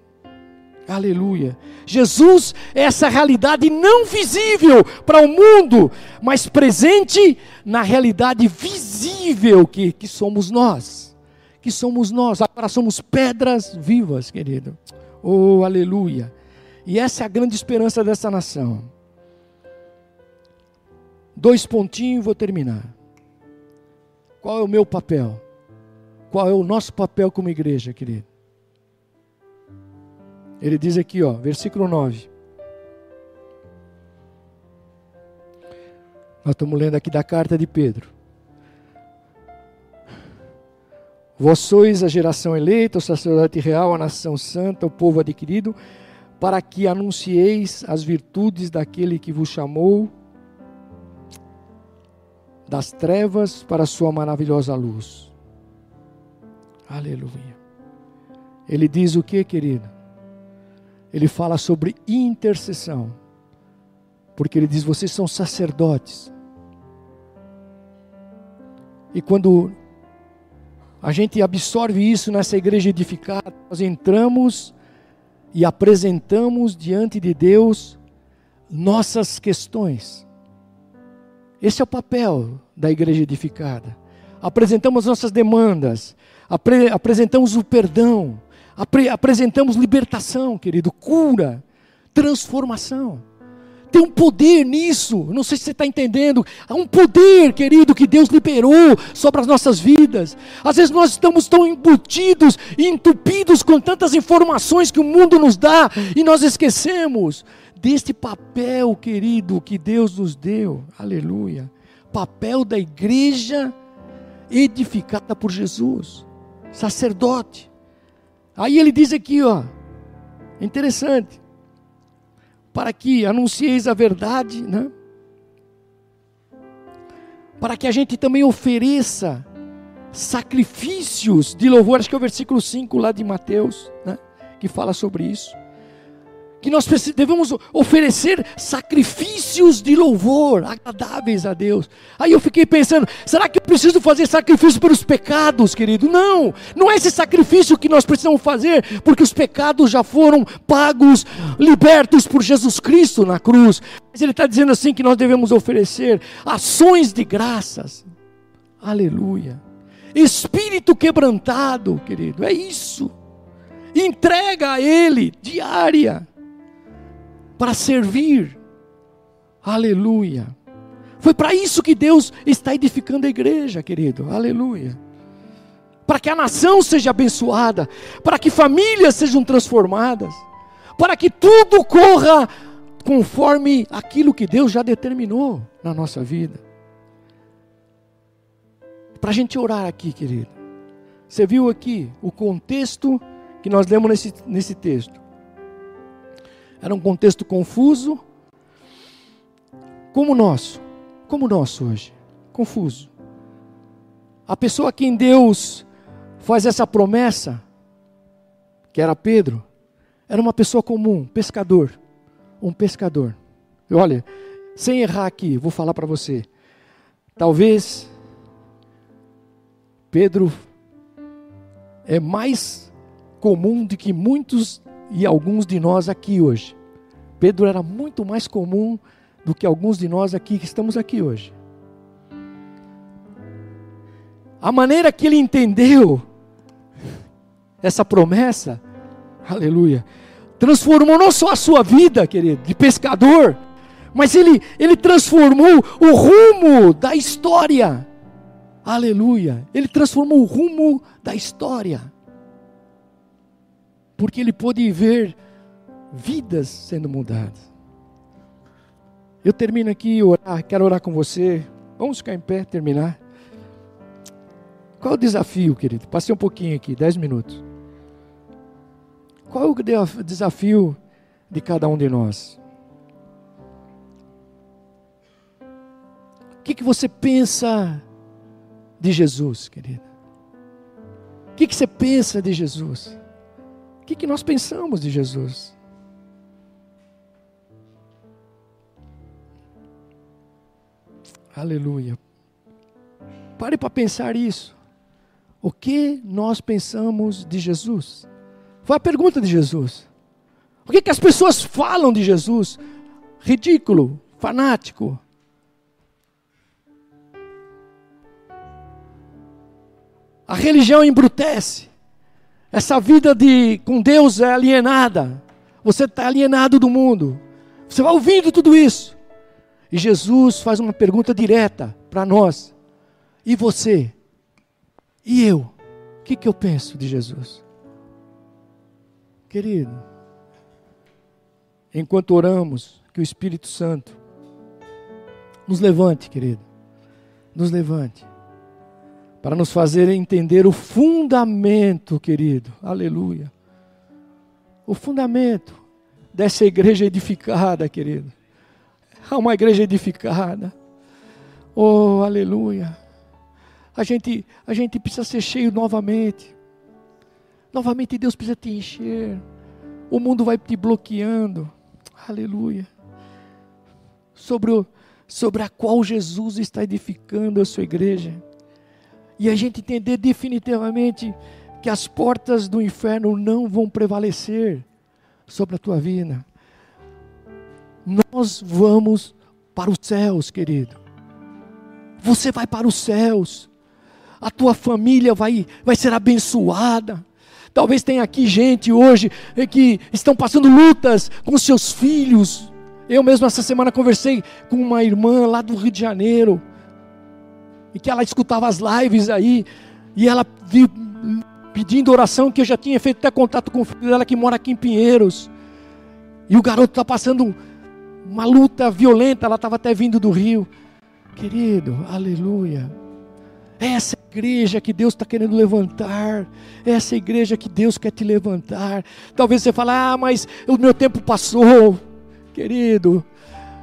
aleluia. Jesus é essa realidade não visível para o mundo, mas presente na realidade visível que, que somos nós. Que somos nós, agora somos pedras vivas, querido. Oh, aleluia. E essa é a grande esperança dessa nação. Dois pontinhos, vou terminar. Qual é o meu papel? Qual é o nosso papel como igreja, querido? Ele diz aqui, ó, versículo 9. Nós estamos lendo aqui da carta de Pedro. Vós sois a geração eleita, o sacerdote real, a nação santa, o povo adquirido, para que anuncieis as virtudes daquele que vos chamou das trevas para a sua maravilhosa luz. Aleluia. Ele diz o que, querido? Ele fala sobre intercessão. Porque ele diz: vocês são sacerdotes. E quando a gente absorve isso nessa igreja edificada, nós entramos e apresentamos diante de Deus nossas questões. Esse é o papel da igreja edificada. Apresentamos nossas demandas, apre apresentamos o perdão, apre apresentamos libertação, querido, cura, transformação. Tem um poder nisso, não sei se você está entendendo. Há um poder, querido, que Deus liberou sobre as nossas vidas. Às vezes nós estamos tão embutidos e entupidos com tantas informações que o mundo nos dá e nós esquecemos deste papel, querido, que Deus nos deu. Aleluia. Papel da igreja edificada por Jesus, sacerdote. Aí ele diz aqui, ó, interessante para que anuncieis a verdade, né? para que a gente também ofereça sacrifícios de louvor, acho que é o versículo 5 lá de Mateus, né? que fala sobre isso que nós devemos oferecer sacrifícios de louvor agradáveis a Deus. Aí eu fiquei pensando, será que eu preciso fazer sacrifício pelos pecados, querido? Não, não é esse sacrifício que nós precisamos fazer, porque os pecados já foram pagos, libertos por Jesus Cristo na cruz. Mas ele está dizendo assim que nós devemos oferecer ações de graças. Aleluia. Espírito quebrantado, querido, é isso. Entrega a Ele diária para servir. Aleluia. Foi para isso que Deus está edificando a igreja, querido. Aleluia. Para que a nação seja abençoada, para que famílias sejam transformadas, para que tudo corra conforme aquilo que Deus já determinou na nossa vida. Para a gente orar aqui, querido. Você viu aqui o contexto que nós lemos nesse, nesse texto. Era um contexto confuso, como o nosso, como o nosso hoje, confuso. A pessoa a quem Deus faz essa promessa, que era Pedro, era uma pessoa comum, pescador, um pescador. E olha, sem errar aqui, vou falar para você. Talvez Pedro é mais comum do que muitos e alguns de nós aqui hoje. Pedro era muito mais comum do que alguns de nós aqui que estamos aqui hoje. A maneira que ele entendeu essa promessa, aleluia, transformou não só a sua vida, querido, de pescador, mas ele, ele transformou o rumo da história. Aleluia. Ele transformou o rumo da história porque ele pôde ver vidas sendo mudadas. Eu termino aqui orar, quero orar com você. Vamos ficar em pé, terminar. Qual o desafio, querido? Passei um pouquinho aqui, dez minutos. Qual o desafio de cada um de nós? O que, que você pensa de Jesus, querido? O que, que você pensa de Jesus? O que, que nós pensamos de Jesus? Aleluia. Pare para pensar isso. O que nós pensamos de Jesus? Foi a pergunta de Jesus. O que, que as pessoas falam de Jesus? Ridículo, fanático. A religião embrutece. Essa vida de com Deus é alienada. Você está alienado do mundo. Você vai ouvindo tudo isso. E Jesus faz uma pergunta direta para nós. E você? E eu? O que, que eu penso de Jesus? Querido, enquanto oramos, que o Espírito Santo nos levante, querido. Nos levante para nos fazer entender o fundamento, querido, aleluia. O fundamento dessa igreja edificada, querido. Há uma igreja edificada. Oh, aleluia. A gente, a gente precisa ser cheio novamente. Novamente Deus precisa te encher. o mundo vai te bloqueando. Aleluia. Sobre, o, sobre a qual Jesus está edificando a sua igreja. E a gente entender definitivamente que as portas do inferno não vão prevalecer sobre a tua vida. Nós vamos para os céus, querido. Você vai para os céus. A tua família vai, vai ser abençoada. Talvez tenha aqui gente hoje que estão passando lutas com seus filhos. Eu mesmo essa semana conversei com uma irmã lá do Rio de Janeiro. E que ela escutava as lives aí. E ela pedindo oração, que eu já tinha feito até contato com o filho dela que mora aqui em Pinheiros. E o garoto está passando uma luta violenta, ela estava até vindo do Rio. Querido, aleluia. Essa igreja que Deus está querendo levantar, essa igreja que Deus quer te levantar. Talvez você fale, ah, mas o meu tempo passou. Querido,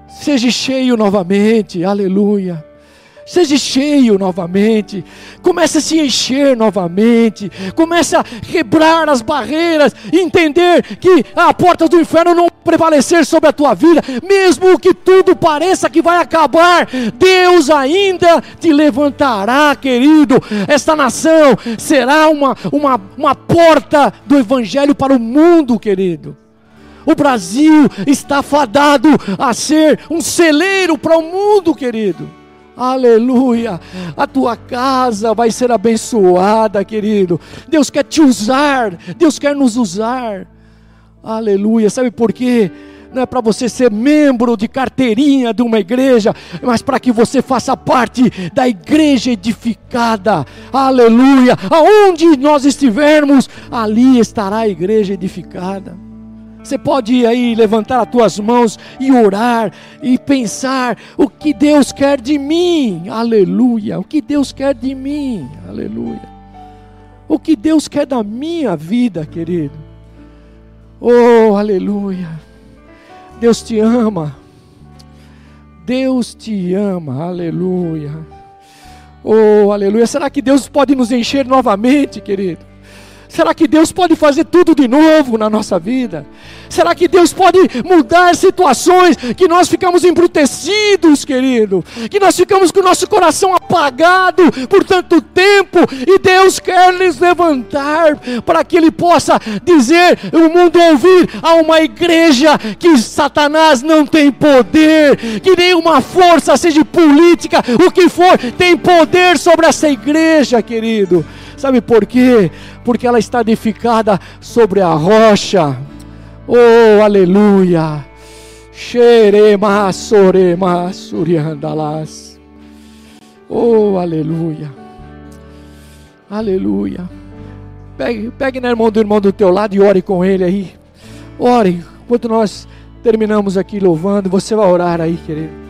seja cheio novamente, aleluia. Seja cheio novamente, comece a se encher novamente, comece a quebrar as barreiras, entender que a porta do inferno não prevalecer sobre a tua vida, mesmo que tudo pareça que vai acabar, Deus ainda te levantará, querido. Esta nação será uma, uma, uma porta do Evangelho para o mundo, querido. O Brasil está fadado a ser um celeiro para o mundo, querido. Aleluia. A tua casa vai ser abençoada, querido. Deus quer te usar. Deus quer nos usar. Aleluia. Sabe por quê? Não é para você ser membro de carteirinha de uma igreja, mas para que você faça parte da igreja edificada. Aleluia. Aonde nós estivermos, ali estará a igreja edificada. Você pode aí levantar as tuas mãos e orar e pensar o que Deus quer de mim. Aleluia. O que Deus quer de mim. Aleluia. O que Deus quer da minha vida, querido. Oh, aleluia. Deus te ama. Deus te ama. Aleluia. Oh, aleluia. Será que Deus pode nos encher novamente, querido? Será que Deus pode fazer tudo de novo na nossa vida? Será que Deus pode mudar situações que nós ficamos embrutecidos, querido? Que nós ficamos com o nosso coração apagado por tanto tempo e Deus quer nos levantar para que Ele possa dizer, o mundo ouvir, a uma igreja que Satanás não tem poder, que nenhuma força, seja política, o que for, tem poder sobre essa igreja, querido. Sabe por quê? Porque ela está edificada sobre a rocha. Oh, aleluia. Xerema. Oh, aleluia. Aleluia. Pegue, pegue na mão do irmão do teu lado e ore com ele aí. Ore. Enquanto nós terminamos aqui louvando, você vai orar aí, querido.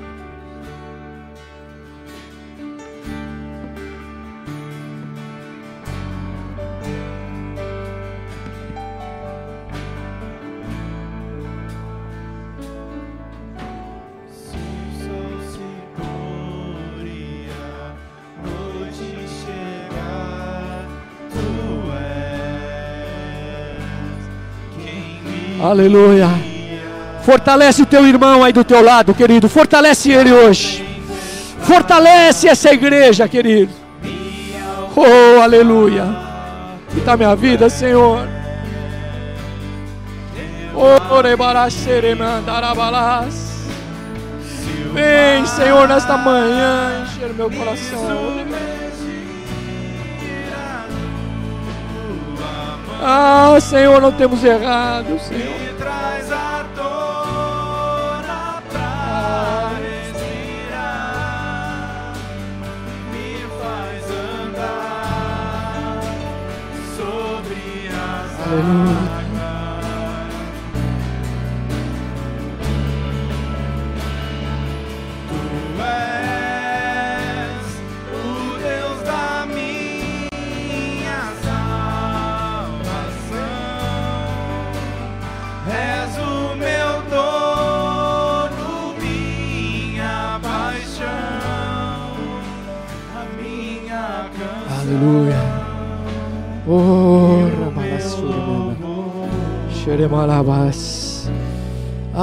Aleluia. Fortalece o teu irmão aí do teu lado, querido. Fortalece ele hoje. Fortalece essa igreja, querido. Oh, aleluia. Está minha vida, Senhor. Oh, Vem, Senhor, nesta manhã, encher meu coração. Ah, Senhor, não temos errado, Senhor.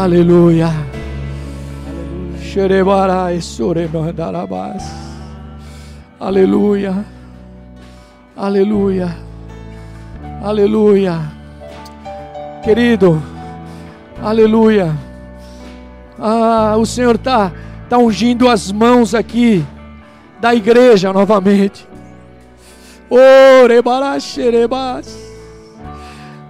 Aleluia. Aleluia. Aleluia. Aleluia. Querido, aleluia. Ah, o Senhor está tá ungindo as mãos aqui da igreja novamente. Orebaraxerebas.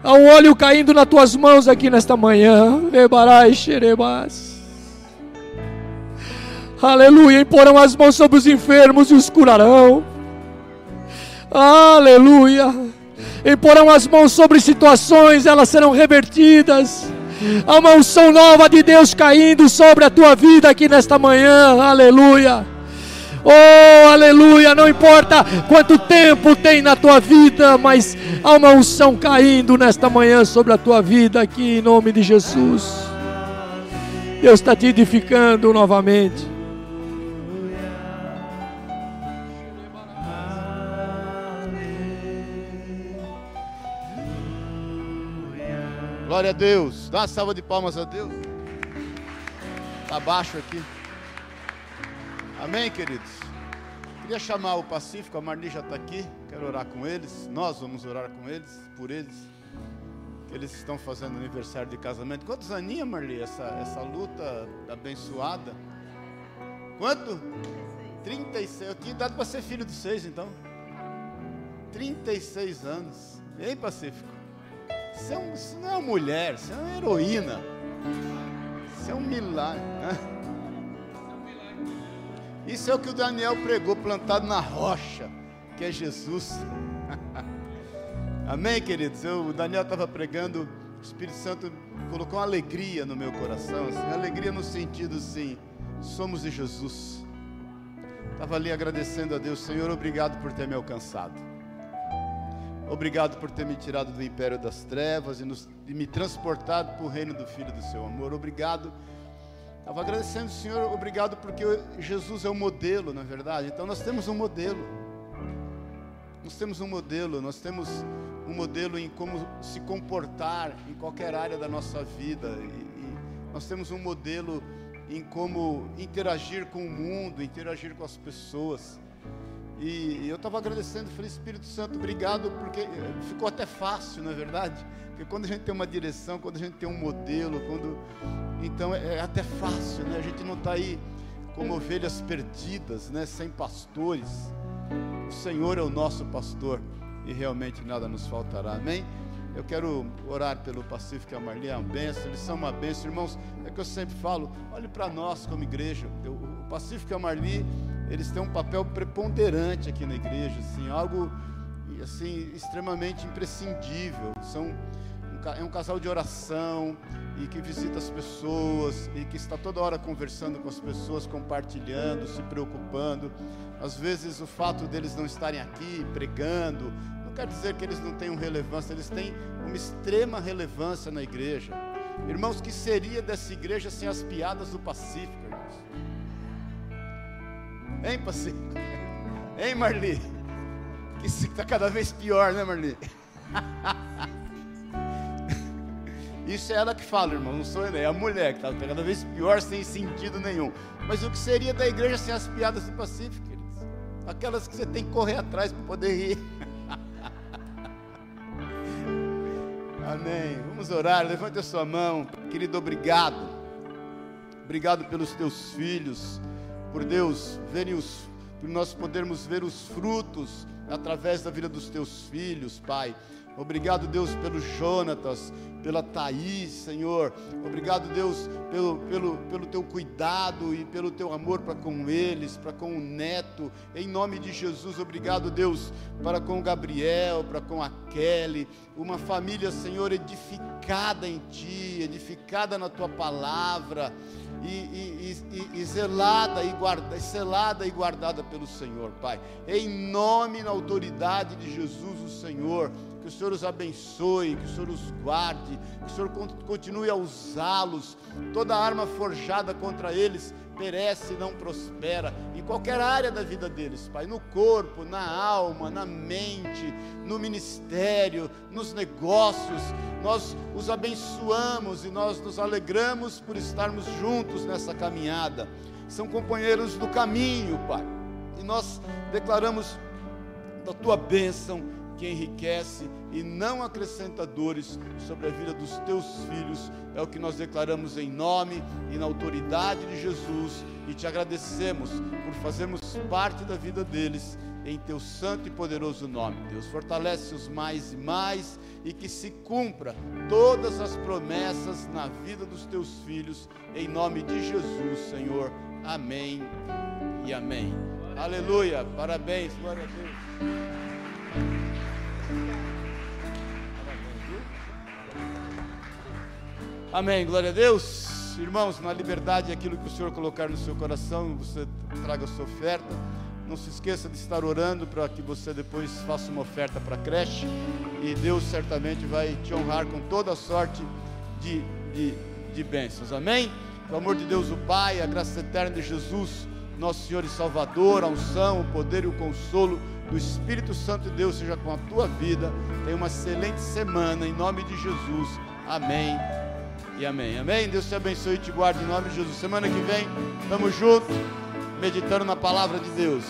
Há um óleo caindo nas tuas mãos aqui nesta manhã. Rebaraxerebas. Aleluia. Imporão as mãos sobre os enfermos e os curarão. Aleluia. Imporão as mãos sobre situações, elas serão revertidas. Há uma unção nova de Deus caindo sobre a tua vida aqui nesta manhã. Aleluia. Oh, aleluia! Não importa quanto tempo tem na tua vida, mas há uma unção caindo nesta manhã sobre a tua vida aqui em nome de Jesus. Deus está te edificando novamente. Glória a Deus. Dá uma salva de palmas a Deus. Está baixo aqui. Amém, queridos? Queria chamar o Pacífico, a Marli já está aqui. Quero orar com eles. Nós vamos orar com eles, por eles. Eles estão fazendo aniversário de casamento. Quantos aninhos, Marli, essa, essa luta abençoada? Quanto? 36. Eu tinha dado para ser filho de seis, então. 36 anos. Hein, Pacífico? Você, é um, você não é uma mulher, você é uma heroína. Você é um milagre. Né? Isso é o que o Daniel pregou, plantado na rocha, que é Jesus. [LAUGHS] Amém, queridos? Eu, o Daniel estava pregando, o Espírito Santo colocou uma alegria no meu coração, assim, alegria no sentido assim, somos de Jesus. Estava ali agradecendo a Deus, Senhor, obrigado por ter me alcançado. Obrigado por ter me tirado do império das trevas e, nos, e me transportado para o reino do Filho do Seu amor. Obrigado. Estava agradecendo Senhor, obrigado porque Jesus é o modelo, na é verdade. Então nós temos um modelo. Nós temos um modelo, nós temos um modelo em como se comportar em qualquer área da nossa vida. E, e nós temos um modelo em como interagir com o mundo, interagir com as pessoas. E eu estava agradecendo, falei, Espírito Santo, obrigado, porque ficou até fácil, não é verdade? Porque quando a gente tem uma direção, quando a gente tem um modelo, quando. Então é, é até fácil, né? A gente não está aí como ovelhas perdidas, né? Sem pastores. O Senhor é o nosso pastor e realmente nada nos faltará, amém? Eu quero orar pelo Pacífico e a Marli, é uma benção, eles são uma benção, irmãos. É que eu sempre falo, olhe para nós como igreja. o Pacífico e a Marli eles têm um papel preponderante aqui na igreja, assim, algo assim extremamente imprescindível. São é um casal de oração e que visita as pessoas e que está toda hora conversando com as pessoas, compartilhando, se preocupando. Às vezes o fato deles não estarem aqui pregando não quer dizer que eles não tenham relevância, eles têm uma extrema relevância na igreja. Irmãos, que seria dessa igreja sem as piadas do Pacífico, irmãos? Hein, Pacífico? Hein, Marli? Que está cada vez pior, né, Marli? [LAUGHS] Isso é ela que fala, irmão, não sou eu, é a mulher que está cada vez pior, sem sentido nenhum. Mas o que seria da igreja sem as piadas do Pacífico, queridos? Aquelas que você tem que correr atrás para poder rir. [LAUGHS] Amém. Vamos orar, levante a sua mão, querido, obrigado. Obrigado pelos teus filhos por Deus, verem os, por nós podermos ver os frutos através da vida dos teus filhos, Pai. Obrigado, Deus, pelo Jonatas, pela Thaís, Senhor. Obrigado, Deus, pelo, pelo, pelo teu cuidado e pelo teu amor para com eles, para com o neto. Em nome de Jesus, obrigado, Deus, para com o Gabriel, para com a Kelly. Uma família, Senhor, edificada em Ti, edificada na Tua palavra e, e, e, e zelada e guarda, selada e guardada pelo Senhor, Pai. Em nome e na autoridade de Jesus, o Senhor, que o Senhor os abençoe, que o Senhor os guarde, que o Senhor continue a usá-los. Toda arma forjada contra eles perece e não prospera, em qualquer área da vida deles, Pai, no corpo, na alma, na mente, no ministério, nos negócios, nós os abençoamos e nós nos alegramos por estarmos juntos nessa caminhada, são companheiros do caminho, Pai, e nós declaramos da tua bênção que enriquece e não acrescenta dores sobre a vida dos teus filhos. É o que nós declaramos em nome e na autoridade de Jesus e te agradecemos por fazermos parte da vida deles em teu santo e poderoso nome. Deus fortalece-os mais e mais e que se cumpra todas as promessas na vida dos teus filhos em nome de Jesus, Senhor. Amém e amém. Aleluia. Parabéns. Glória a Deus. Amém, glória a Deus. Irmãos, na liberdade, aquilo que o Senhor colocar no seu coração, você traga a sua oferta. Não se esqueça de estar orando para que você depois faça uma oferta para a creche. E Deus certamente vai te honrar com toda a sorte de, de, de bênçãos. Amém? O amor de Deus, o Pai, a graça eterna de Jesus, nosso Senhor e Salvador, a unção, o poder e o consolo do Espírito Santo de Deus seja com a tua vida. Tenha uma excelente semana, em nome de Jesus. Amém e amém. Amém? Deus te abençoe e te guarde em nome de Jesus. Semana que vem, estamos juntos, meditando na palavra de Deus.